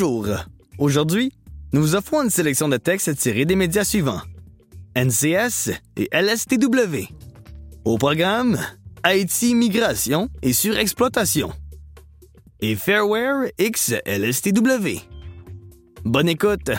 Bonjour. Aujourd'hui, nous vous offrons une sélection de textes tirés des médias suivants NCS et LSTW. Au programme, Haïti migration et surexploitation. Et Fairware X LSTW. Bonne écoute.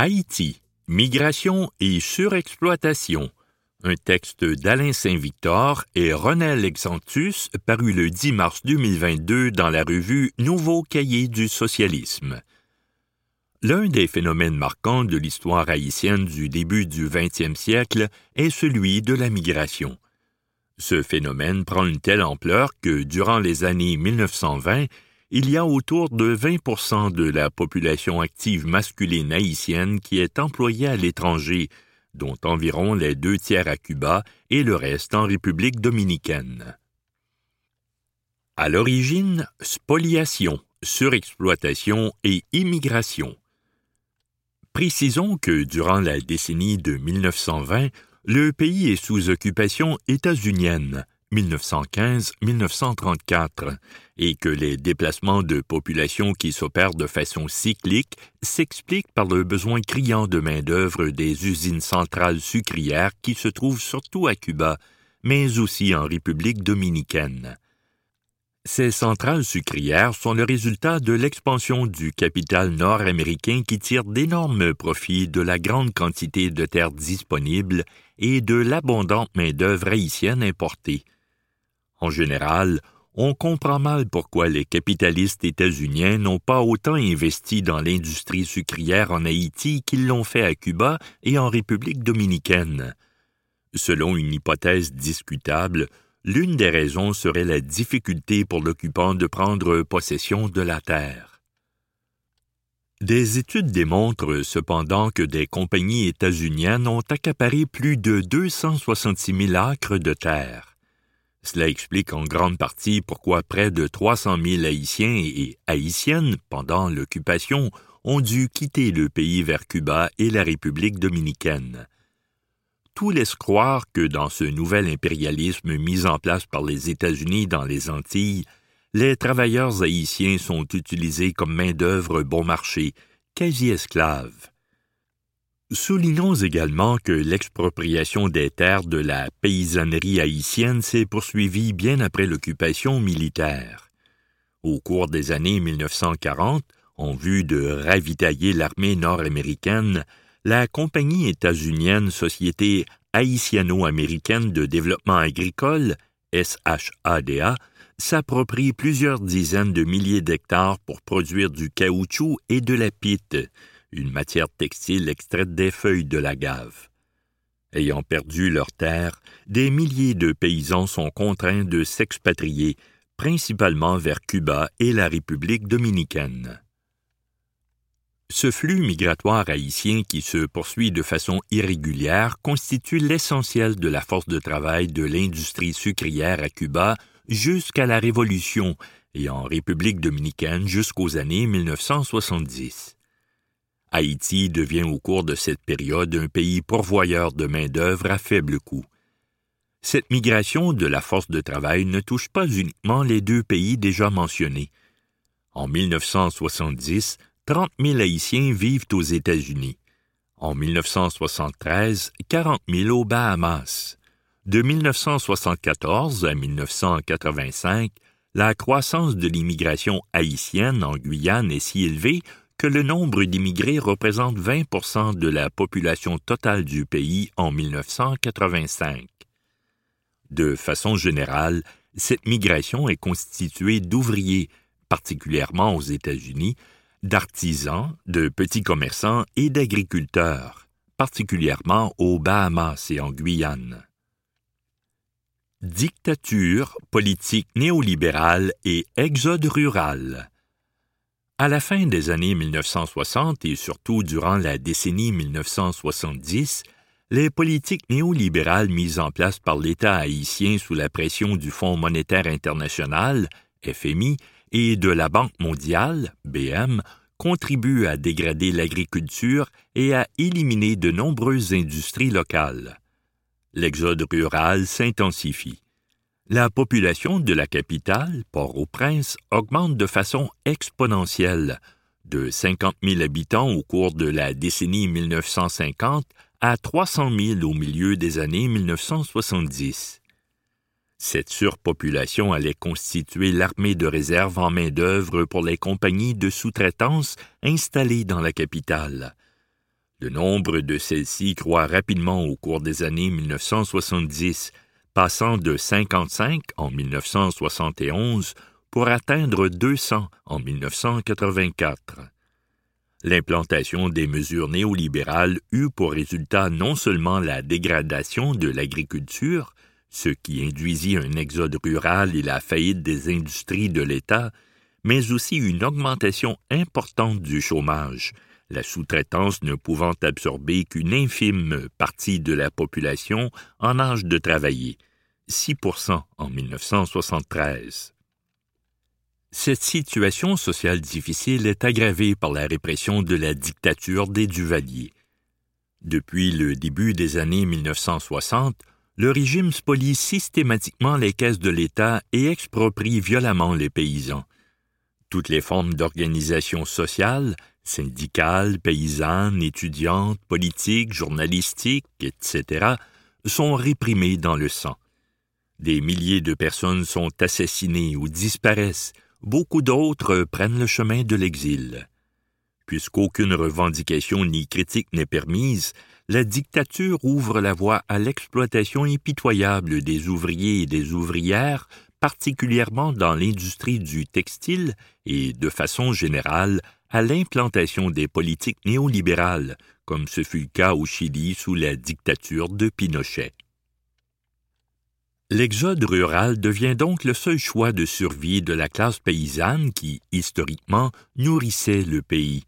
Haïti, migration et surexploitation. Un texte d'Alain Saint-Victor et René Lexantus paru le 10 mars 2022 dans la revue Nouveau cahier du socialisme. L'un des phénomènes marquants de l'histoire haïtienne du début du XXe siècle est celui de la migration. Ce phénomène prend une telle ampleur que, durant les années 1920, il y a autour de 20% de la population active masculine haïtienne qui est employée à l'étranger, dont environ les deux tiers à Cuba et le reste en République dominicaine. À l'origine, spoliation, surexploitation et immigration. Précisons que durant la décennie de 1920, le pays est sous occupation états-unienne, 1915-1934 et que les déplacements de population qui s'opèrent de façon cyclique s'expliquent par le besoin criant de main-d'œuvre des usines centrales sucrières qui se trouvent surtout à Cuba, mais aussi en République dominicaine. Ces centrales sucrières sont le résultat de l'expansion du capital nord-américain qui tire d'énormes profits de la grande quantité de terres disponibles et de l'abondante main-d'œuvre haïtienne importée. En général, on comprend mal pourquoi les capitalistes états-uniens n'ont pas autant investi dans l'industrie sucrière en Haïti qu'ils l'ont fait à Cuba et en République dominicaine. Selon une hypothèse discutable, l'une des raisons serait la difficulté pour l'occupant de prendre possession de la terre. Des études démontrent cependant que des compagnies états-uniennes ont accaparé plus de 266 000 acres de terre. Cela explique en grande partie pourquoi près de 300 000 Haïtiens et Haïtiennes, pendant l'occupation, ont dû quitter le pays vers Cuba et la République dominicaine. Tout laisse croire que dans ce nouvel impérialisme mis en place par les États-Unis dans les Antilles, les travailleurs haïtiens sont utilisés comme main-d'œuvre bon marché, quasi esclaves. Soulignons également que l'expropriation des terres de la paysannerie haïtienne s'est poursuivie bien après l'occupation militaire. Au cours des années 1940, en vue de ravitailler l'armée nord-américaine, la compagnie états-unienne Société haïtiano-américaine de développement agricole, SHADA, s'approprie plusieurs dizaines de milliers d'hectares pour produire du caoutchouc et de la pite, une matière textile extraite des feuilles de l'agave. Ayant perdu leurs terres, des milliers de paysans sont contraints de s'expatrier, principalement vers Cuba et la République dominicaine. Ce flux migratoire haïtien qui se poursuit de façon irrégulière constitue l'essentiel de la force de travail de l'industrie sucrière à Cuba jusqu'à la Révolution et en République dominicaine jusqu'aux années 1970. Haïti devient au cours de cette période un pays pourvoyeur de main-d'œuvre à faible coût. Cette migration de la force de travail ne touche pas uniquement les deux pays déjà mentionnés. En 1970, 30 000 Haïtiens vivent aux États-Unis. En 1973, 40 000 aux Bahamas. De 1974 à 1985, la croissance de l'immigration haïtienne en Guyane est si élevée que le nombre d'immigrés représente 20% de la population totale du pays en 1985. De façon générale, cette migration est constituée d'ouvriers, particulièrement aux États-Unis, d'artisans, de petits commerçants et d'agriculteurs, particulièrement aux Bahamas et en Guyane. Dictature, politique néolibérale et exode rural. À la fin des années 1960 et surtout durant la décennie 1970, les politiques néolibérales mises en place par l'État haïtien sous la pression du Fonds monétaire international, FMI, et de la Banque mondiale, BM, contribuent à dégrader l'agriculture et à éliminer de nombreuses industries locales. L'exode rural s'intensifie. La population de la capitale, Port-au-Prince, augmente de façon exponentielle, de 50 000 habitants au cours de la décennie 1950 à 300 000 au milieu des années 1970. Cette surpopulation allait constituer l'armée de réserve en main-d'œuvre pour les compagnies de sous-traitance installées dans la capitale. Le nombre de celles-ci croît rapidement au cours des années 1970, passant de 55 en 1971 pour atteindre 200 en 1984. L'implantation des mesures néolibérales eut pour résultat non seulement la dégradation de l'agriculture, ce qui induisit un exode rural et la faillite des industries de l'État, mais aussi une augmentation importante du chômage, la sous-traitance ne pouvant absorber qu'une infime partie de la population en âge de travailler, 6% en 1973. Cette situation sociale difficile est aggravée par la répression de la dictature des Duvaliers. Depuis le début des années 1960, le régime spolie systématiquement les caisses de l'État et exproprie violemment les paysans. Toutes les formes d'organisation sociale, syndicales, paysannes, étudiantes, politiques, journalistiques, etc., sont réprimées dans le sang. Des milliers de personnes sont assassinées ou disparaissent, beaucoup d'autres prennent le chemin de l'exil. Puisqu'aucune revendication ni critique n'est permise, la dictature ouvre la voie à l'exploitation impitoyable des ouvriers et des ouvrières, particulièrement dans l'industrie du textile et, de façon générale, à l'implantation des politiques néolibérales, comme ce fut le cas au Chili sous la dictature de Pinochet. L'exode rural devient donc le seul choix de survie de la classe paysanne qui, historiquement, nourrissait le pays.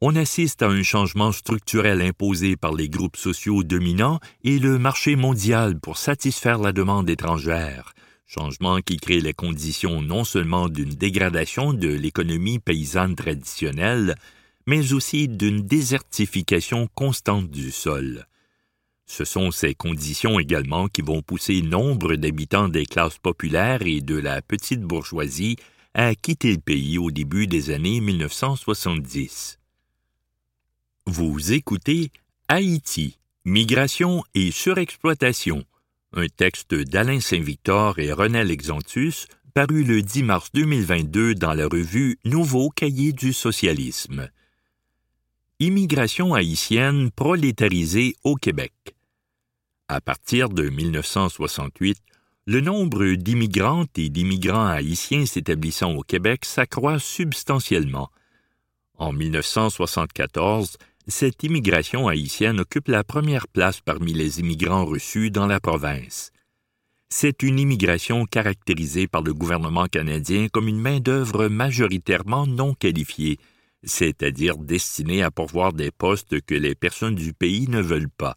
On assiste à un changement structurel imposé par les groupes sociaux dominants et le marché mondial pour satisfaire la demande étrangère, changement qui crée les conditions non seulement d'une dégradation de l'économie paysanne traditionnelle, mais aussi d'une désertification constante du sol. Ce sont ces conditions également qui vont pousser nombre d'habitants des classes populaires et de la petite bourgeoisie à quitter le pays au début des années 1970. Vous écoutez Haïti, migration et surexploitation, un texte d'Alain Saint-Victor et René Lexantus paru le 10 mars 2022 dans la revue Nouveau Cahier du socialisme. Immigration haïtienne prolétarisée au Québec. À partir de 1968, le nombre d'immigrantes et d'immigrants haïtiens s'établissant au Québec s'accroît substantiellement. En 1974, cette immigration haïtienne occupe la première place parmi les immigrants reçus dans la province. C'est une immigration caractérisée par le gouvernement canadien comme une main-d'œuvre majoritairement non qualifiée, c'est-à-dire destinée à pourvoir des postes que les personnes du pays ne veulent pas.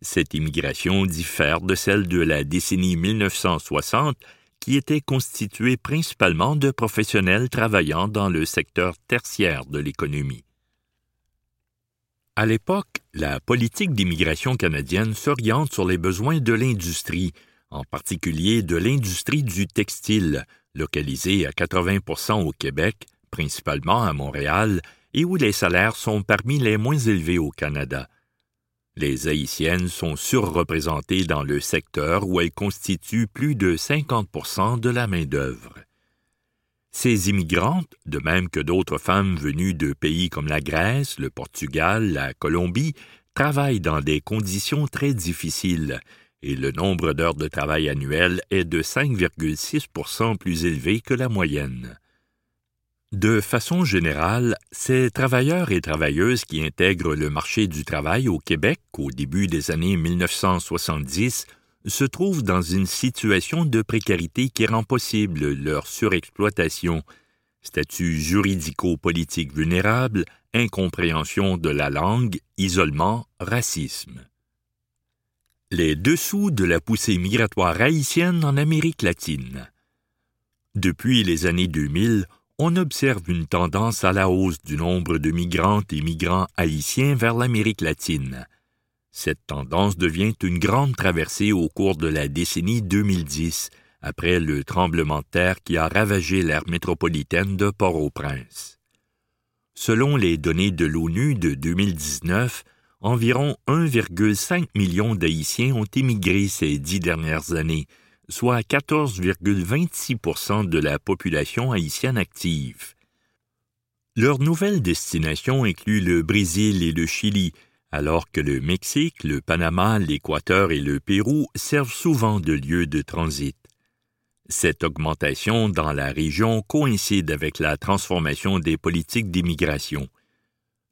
Cette immigration diffère de celle de la décennie 1960, qui était constituée principalement de professionnels travaillant dans le secteur tertiaire de l'économie. À l'époque, la politique d'immigration canadienne s'oriente sur les besoins de l'industrie, en particulier de l'industrie du textile, localisée à 80% au Québec, principalement à Montréal, et où les salaires sont parmi les moins élevés au Canada. Les Haïtiennes sont surreprésentées dans le secteur où elles constituent plus de 50% de la main-d'œuvre. Ces immigrantes, de même que d'autres femmes venues de pays comme la Grèce, le Portugal, la Colombie, travaillent dans des conditions très difficiles, et le nombre d'heures de travail annuel est de 5,6% plus élevé que la moyenne. De façon générale, ces travailleurs et travailleuses qui intègrent le marché du travail au Québec au début des années 1970 se trouvent dans une situation de précarité qui rend possible leur surexploitation, statut juridico-politique vulnérable, incompréhension de la langue, isolement, racisme. Les dessous de la poussée migratoire haïtienne en Amérique latine. Depuis les années 2000, on observe une tendance à la hausse du nombre de migrantes et migrants haïtiens vers l'Amérique latine. Cette tendance devient une grande traversée au cours de la décennie 2010, après le tremblement de terre qui a ravagé l'aire métropolitaine de Port-au-Prince. Selon les données de l'ONU de 2019, environ 1,5 million d'Haïtiens ont émigré ces dix dernières années, soit 14,26 de la population haïtienne active. Leur nouvelle destination inclut le Brésil et le Chili, alors que le Mexique, le Panama, l'Équateur et le Pérou servent souvent de lieu de transit. Cette augmentation dans la région coïncide avec la transformation des politiques d'immigration.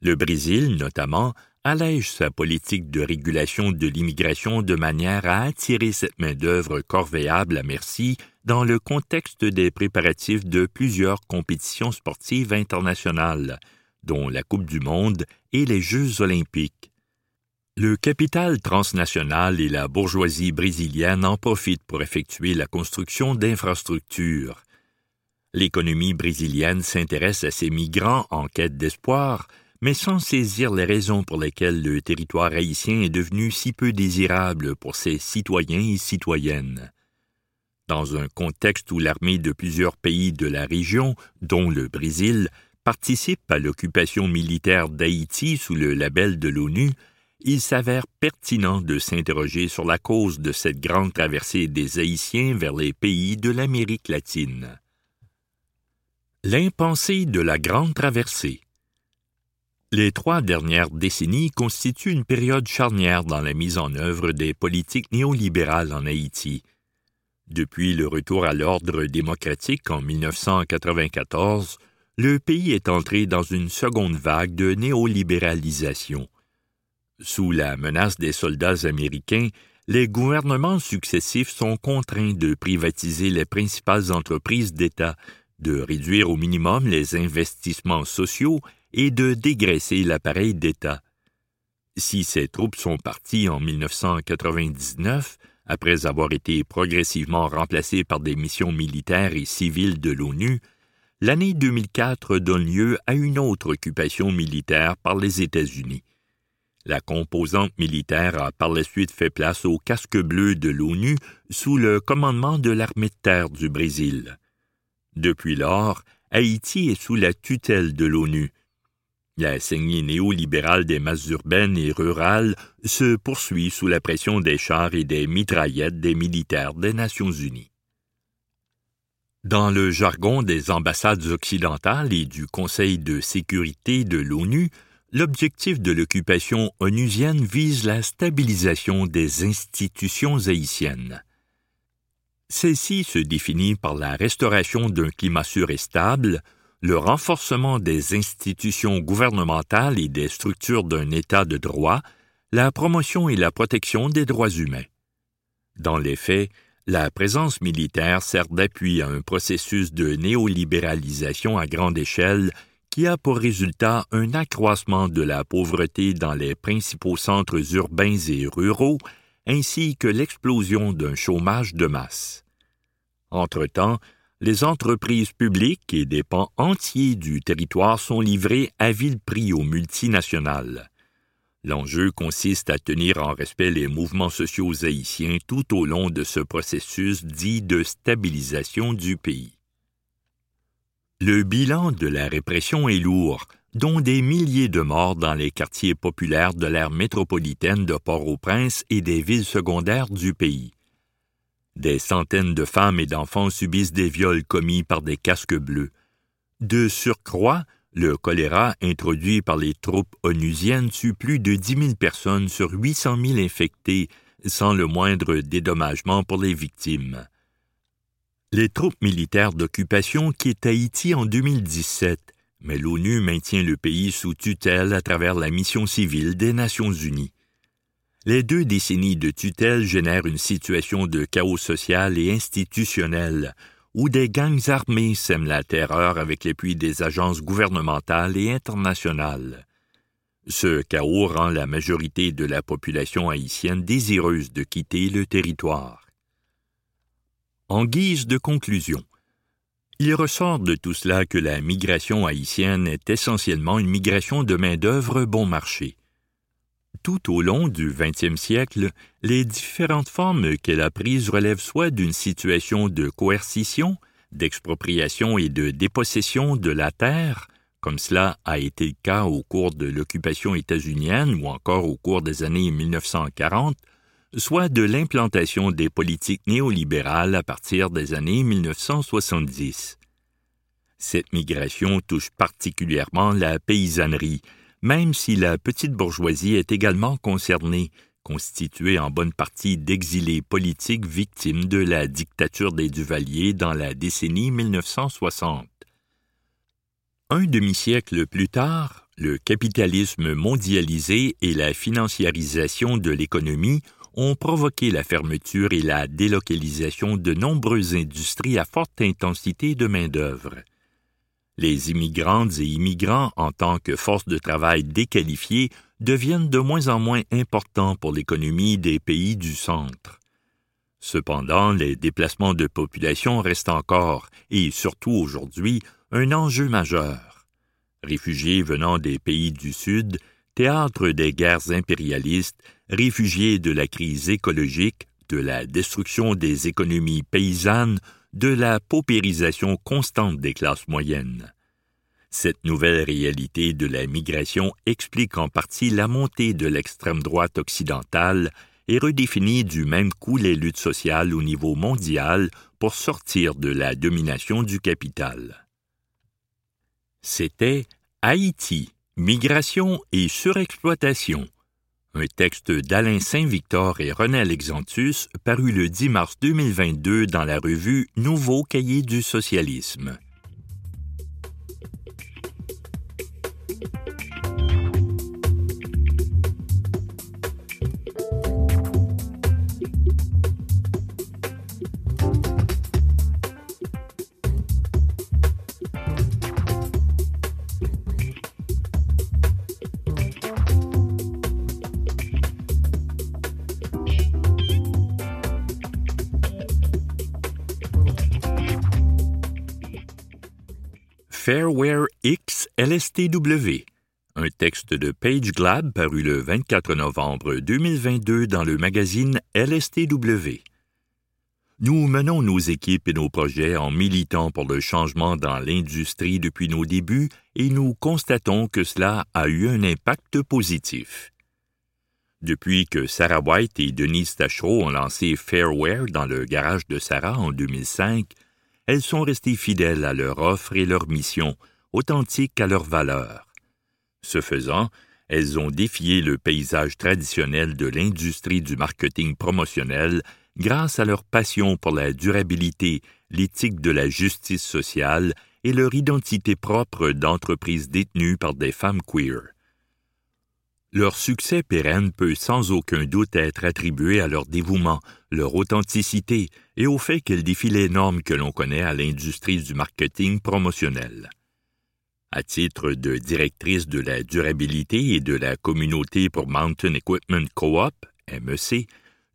Le Brésil, notamment, allège sa politique de régulation de l'immigration de manière à attirer cette main-d'œuvre corvéable à merci dans le contexte des préparatifs de plusieurs compétitions sportives internationales, dont la Coupe du Monde et les Jeux olympiques. Le capital transnational et la bourgeoisie brésilienne en profitent pour effectuer la construction d'infrastructures. L'économie brésilienne s'intéresse à ces migrants en quête d'espoir, mais sans saisir les raisons pour lesquelles le territoire haïtien est devenu si peu désirable pour ses citoyens et citoyennes. Dans un contexte où l'armée de plusieurs pays de la région, dont le Brésil, participe à l'occupation militaire d'Haïti sous le label de l'ONU, il s'avère pertinent de s'interroger sur la cause de cette grande traversée des Haïtiens vers les pays de l'Amérique latine. L'impensé de la grande traversée. Les trois dernières décennies constituent une période charnière dans la mise en œuvre des politiques néolibérales en Haïti. Depuis le retour à l'ordre démocratique en 1994, le pays est entré dans une seconde vague de néolibéralisation. Sous la menace des soldats américains, les gouvernements successifs sont contraints de privatiser les principales entreprises d'État, de réduire au minimum les investissements sociaux et de dégraisser l'appareil d'État. Si ces troupes sont parties en 1999, après avoir été progressivement remplacées par des missions militaires et civiles de l'ONU, l'année 2004 donne lieu à une autre occupation militaire par les États-Unis. La composante militaire a par la suite fait place au casque bleu de l'ONU sous le commandement de l'armée de terre du Brésil. Depuis lors, Haïti est sous la tutelle de l'ONU. La saignée néolibérale des masses urbaines et rurales se poursuit sous la pression des chars et des mitraillettes des militaires des Nations unies. Dans le jargon des ambassades occidentales et du Conseil de sécurité de l'ONU, l'objectif de l'occupation onusienne vise la stabilisation des institutions haïtiennes. Celle-ci se définit par la restauration d'un climat sûr et stable, le renforcement des institutions gouvernementales et des structures d'un État de droit, la promotion et la protection des droits humains. Dans les faits, la présence militaire sert d'appui à un processus de néolibéralisation à grande échelle qui a pour résultat un accroissement de la pauvreté dans les principaux centres urbains et ruraux, ainsi que l'explosion d'un chômage de masse. Entre-temps, les entreprises publiques et des pans entiers du territoire sont livrés à vil prix aux multinationales. L'enjeu consiste à tenir en respect les mouvements sociaux haïtiens tout au long de ce processus dit de stabilisation du pays. Le bilan de la répression est lourd, dont des milliers de morts dans les quartiers populaires de l'aire métropolitaine de Port-au-Prince et des villes secondaires du pays. Des centaines de femmes et d'enfants subissent des viols commis par des casques bleus. De surcroît, le choléra introduit par les troupes onusiennes tue plus de dix mille personnes sur huit cent mille infectés, sans le moindre dédommagement pour les victimes. Les troupes militaires d'occupation quittent Haïti en 2017, mais l'ONU maintient le pays sous tutelle à travers la mission civile des Nations unies. Les deux décennies de tutelle génèrent une situation de chaos social et institutionnel, où des gangs armés sèment la terreur avec l'appui des agences gouvernementales et internationales. Ce chaos rend la majorité de la population haïtienne désireuse de quitter le territoire. En guise de conclusion, il ressort de tout cela que la migration haïtienne est essentiellement une migration de main-d'œuvre bon marché. Tout au long du XXe siècle, les différentes formes qu'elle a prises relèvent soit d'une situation de coercition, d'expropriation et de dépossession de la terre, comme cela a été le cas au cours de l'occupation états-unienne ou encore au cours des années 1940, soit de l'implantation des politiques néolibérales à partir des années 1970. Cette migration touche particulièrement la paysannerie, même si la petite bourgeoisie est également concernée, constituée en bonne partie d'exilés politiques victimes de la dictature des Duvaliers dans la décennie 1960. Un demi-siècle plus tard, le capitalisme mondialisé et la financiarisation de l'économie ont provoqué la fermeture et la délocalisation de nombreuses industries à forte intensité de main-d'œuvre. Les immigrantes et immigrants en tant que force de travail déqualifiée deviennent de moins en moins importants pour l'économie des pays du centre. Cependant, les déplacements de population restent encore, et surtout aujourd'hui, un enjeu majeur. Réfugiés venant des pays du Sud, théâtre des guerres impérialistes, réfugiés de la crise écologique, de la destruction des économies paysannes, de la paupérisation constante des classes moyennes. Cette nouvelle réalité de la migration explique en partie la montée de l'extrême droite occidentale et redéfinit du même coup les luttes sociales au niveau mondial pour sortir de la domination du capital. C'était Haïti, migration et surexploitation. Un texte d'Alain Saint-Victor et René Alexantus paru le 10 mars 2022 dans la revue Nouveau cahier du socialisme. Fairware X LSTW, un texte de Page Glab paru le 24 novembre 2022 dans le magazine LSTW. Nous menons nos équipes et nos projets en militant pour le changement dans l'industrie depuis nos débuts et nous constatons que cela a eu un impact positif. Depuis que Sarah White et Denise Tachereau ont lancé Fairware dans le garage de Sarah en 2005, elles sont restées fidèles à leur offre et leur mission, authentiques à leurs valeurs. Ce faisant, elles ont défié le paysage traditionnel de l'industrie du marketing promotionnel grâce à leur passion pour la durabilité, l'éthique de la justice sociale et leur identité propre d'entreprise détenue par des femmes queer. Leur succès pérenne peut sans aucun doute être attribué à leur dévouement, leur authenticité et au fait qu'elles défient les normes que l'on connaît à l'industrie du marketing promotionnel. À titre de directrice de la durabilité et de la communauté pour Mountain Equipment Co-op, MEC,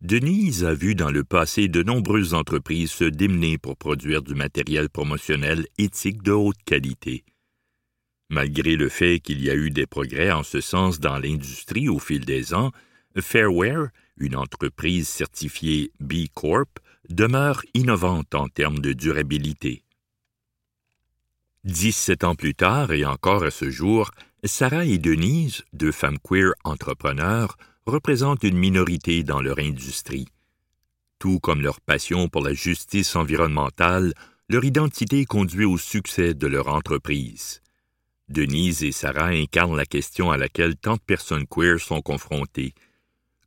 Denise a vu dans le passé de nombreuses entreprises se démener pour produire du matériel promotionnel éthique de haute qualité. Malgré le fait qu'il y a eu des progrès en ce sens dans l'industrie au fil des ans, Fairware, une entreprise certifiée B Corp, demeure innovante en termes de durabilité. Dix-sept ans plus tard et encore à ce jour, Sarah et Denise, deux femmes queer entrepreneurs, représentent une minorité dans leur industrie. Tout comme leur passion pour la justice environnementale, leur identité conduit au succès de leur entreprise. Denise et Sarah incarnent la question à laquelle tant de personnes queer sont confrontées.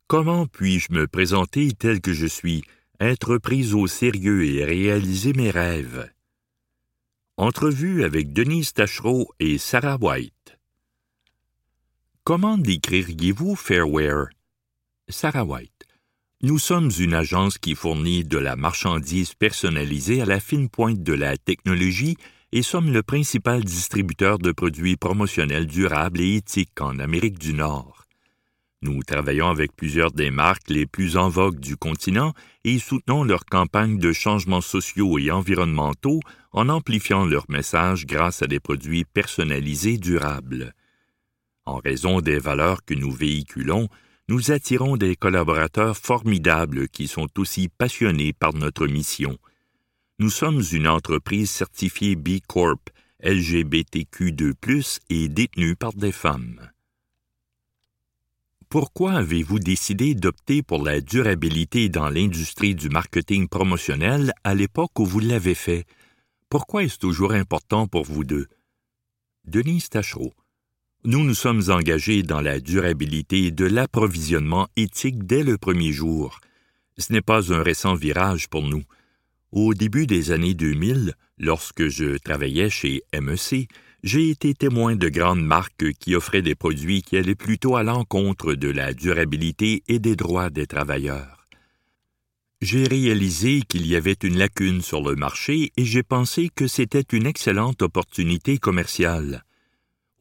Comment puis-je me présenter tel que je suis, être prise au sérieux et réaliser mes rêves? Entrevue avec Denise Tachereau et Sarah White. Comment décririez-vous Fairware? Sarah White. Nous sommes une agence qui fournit de la marchandise personnalisée à la fine pointe de la technologie et sommes le principal distributeur de produits promotionnels durables et éthiques en Amérique du Nord. Nous travaillons avec plusieurs des marques les plus en vogue du continent et soutenons leurs campagnes de changements sociaux et environnementaux en amplifiant leurs messages grâce à des produits personnalisés durables. En raison des valeurs que nous véhiculons, nous attirons des collaborateurs formidables qui sont aussi passionnés par notre mission. Nous sommes une entreprise certifiée B Corp, LGBTQ2+, et détenue par des femmes. Pourquoi avez-vous décidé d'opter pour la durabilité dans l'industrie du marketing promotionnel à l'époque où vous l'avez fait? Pourquoi est-ce toujours important pour vous deux? Denise Tachereau. Nous nous sommes engagés dans la durabilité de l'approvisionnement éthique dès le premier jour. Ce n'est pas un récent virage pour nous. Au début des années 2000, lorsque je travaillais chez MEC, j'ai été témoin de grandes marques qui offraient des produits qui allaient plutôt à l'encontre de la durabilité et des droits des travailleurs. J'ai réalisé qu'il y avait une lacune sur le marché et j'ai pensé que c'était une excellente opportunité commerciale.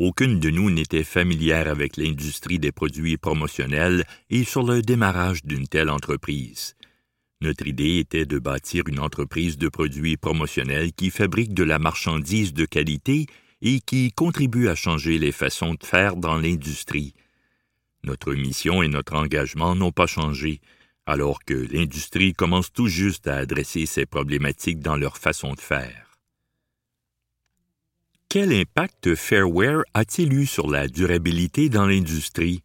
Aucune de nous n'était familière avec l'industrie des produits promotionnels et sur le démarrage d'une telle entreprise. Notre idée était de bâtir une entreprise de produits promotionnels qui fabrique de la marchandise de qualité et qui contribue à changer les façons de faire dans l'industrie. Notre mission et notre engagement n'ont pas changé, alors que l'industrie commence tout juste à adresser ces problématiques dans leur façon de faire. Quel impact Fairware a-t-il eu sur la durabilité dans l'industrie?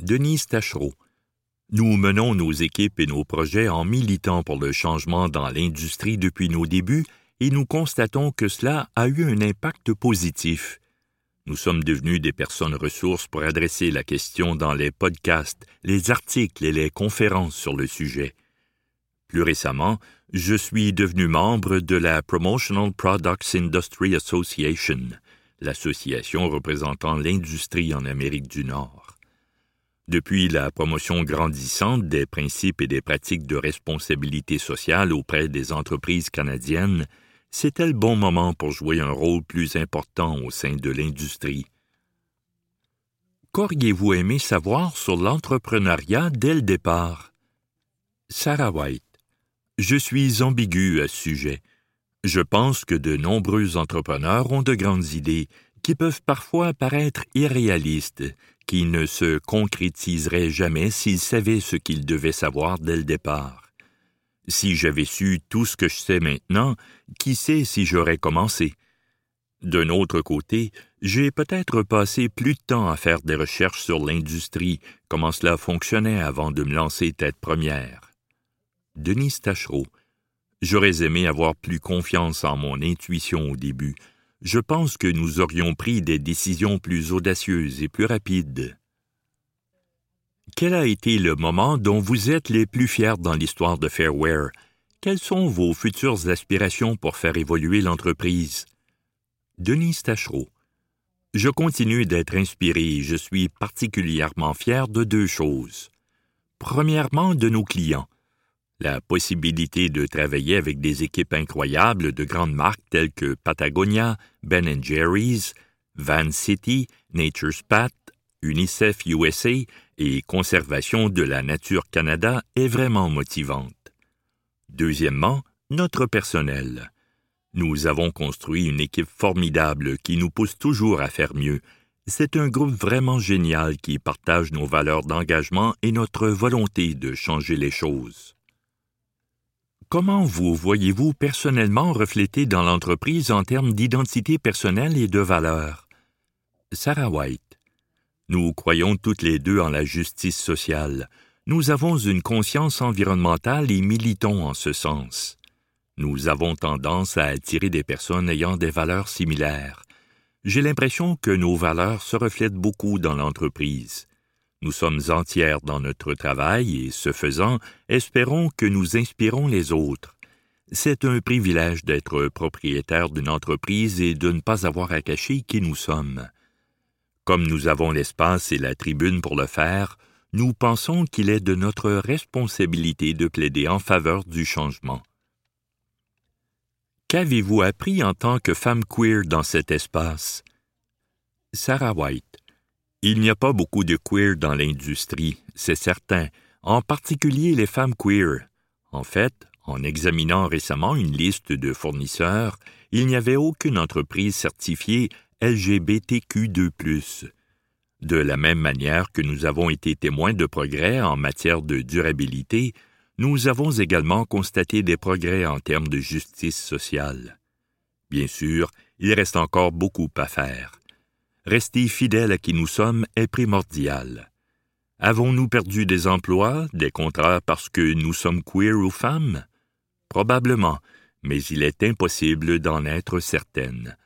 Denise Tachereau. Nous menons nos équipes et nos projets en militant pour le changement dans l'industrie depuis nos débuts et nous constatons que cela a eu un impact positif. Nous sommes devenus des personnes ressources pour adresser la question dans les podcasts, les articles et les conférences sur le sujet. Plus récemment, je suis devenu membre de la Promotional Products Industry Association, l'association représentant l'industrie en Amérique du Nord. Depuis la promotion grandissante des principes et des pratiques de responsabilité sociale auprès des entreprises canadiennes, c'était le bon moment pour jouer un rôle plus important au sein de l'industrie. Qu'auriez-vous aimé savoir sur l'entrepreneuriat dès le départ? Sarah White. Je suis ambigu à ce sujet. Je pense que de nombreux entrepreneurs ont de grandes idées qui peuvent parfois paraître irréalistes, qui ne se concrétiseraient jamais s'ils savaient ce qu'ils devaient savoir dès le départ. Si j'avais su tout ce que je sais maintenant, qui sait si j'aurais commencé? D'un autre côté, j'ai peut-être passé plus de temps à faire des recherches sur l'industrie, comment cela fonctionnait avant de me lancer tête première. Denis Tachereau. J'aurais aimé avoir plus confiance en mon intuition au début. Je pense que nous aurions pris des décisions plus audacieuses et plus rapides. Quel a été le moment dont vous êtes les plus fiers dans l'histoire de Fairware? Quelles sont vos futures aspirations pour faire évoluer l'entreprise? Denise Tachereau. Je continue d'être inspiré je suis particulièrement fier de deux choses. Premièrement, de nos clients. La possibilité de travailler avec des équipes incroyables de grandes marques telles que Patagonia, Ben Jerry's, Van City, Nature's Path, UNICEF USA et Conservation de la Nature Canada est vraiment motivante. Deuxièmement, notre personnel. Nous avons construit une équipe formidable qui nous pousse toujours à faire mieux. C'est un groupe vraiment génial qui partage nos valeurs d'engagement et notre volonté de changer les choses. Comment vous voyez-vous personnellement reflété dans l'entreprise en termes d'identité personnelle et de valeurs? Sarah White. Nous croyons toutes les deux en la justice sociale. Nous avons une conscience environnementale et militons en ce sens. Nous avons tendance à attirer des personnes ayant des valeurs similaires. J'ai l'impression que nos valeurs se reflètent beaucoup dans l'entreprise. Nous sommes entières dans notre travail et, ce faisant, espérons que nous inspirons les autres. C'est un privilège d'être propriétaire d'une entreprise et de ne pas avoir à cacher qui nous sommes. Comme nous avons l'espace et la tribune pour le faire, nous pensons qu'il est de notre responsabilité de plaider en faveur du changement. Qu'avez-vous appris en tant que femme queer dans cet espace? Sarah White. Il n'y a pas beaucoup de queer dans l'industrie, c'est certain, en particulier les femmes queer. En fait, en examinant récemment une liste de fournisseurs, il n'y avait aucune entreprise certifiée LGBTQ2+. De la même manière que nous avons été témoins de progrès en matière de durabilité, nous avons également constaté des progrès en termes de justice sociale. Bien sûr, il reste encore beaucoup à faire. Rester fidèle à qui nous sommes est primordial. Avons-nous perdu des emplois, des contrats parce que nous sommes queer ou femmes? Probablement, mais il est impossible d'en être certaine.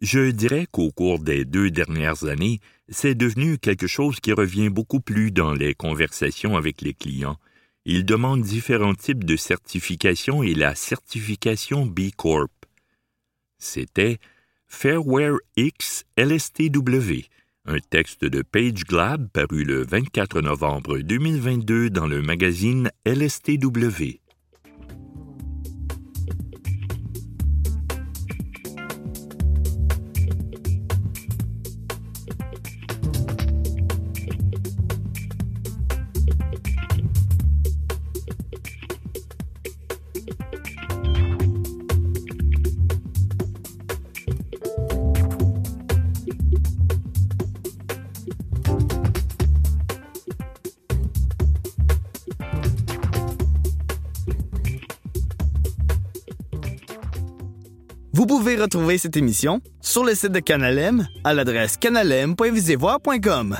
Je dirais qu'au cours des deux dernières années, c'est devenu quelque chose qui revient beaucoup plus dans les conversations avec les clients. Ils demandent différents types de certifications et la certification B Corp. C'était Fairware X LSTW, un texte de Page Glab paru le 24 novembre 2022 dans le magazine LSTW. Vous pouvez retrouver cette émission sur le site de Canalem à l'adresse canalem.visivoire.com.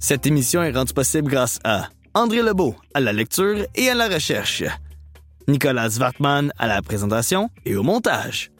Cette émission est rendue possible grâce à André Lebeau à la lecture et à la recherche, Nicolas Wartman à la présentation et au montage.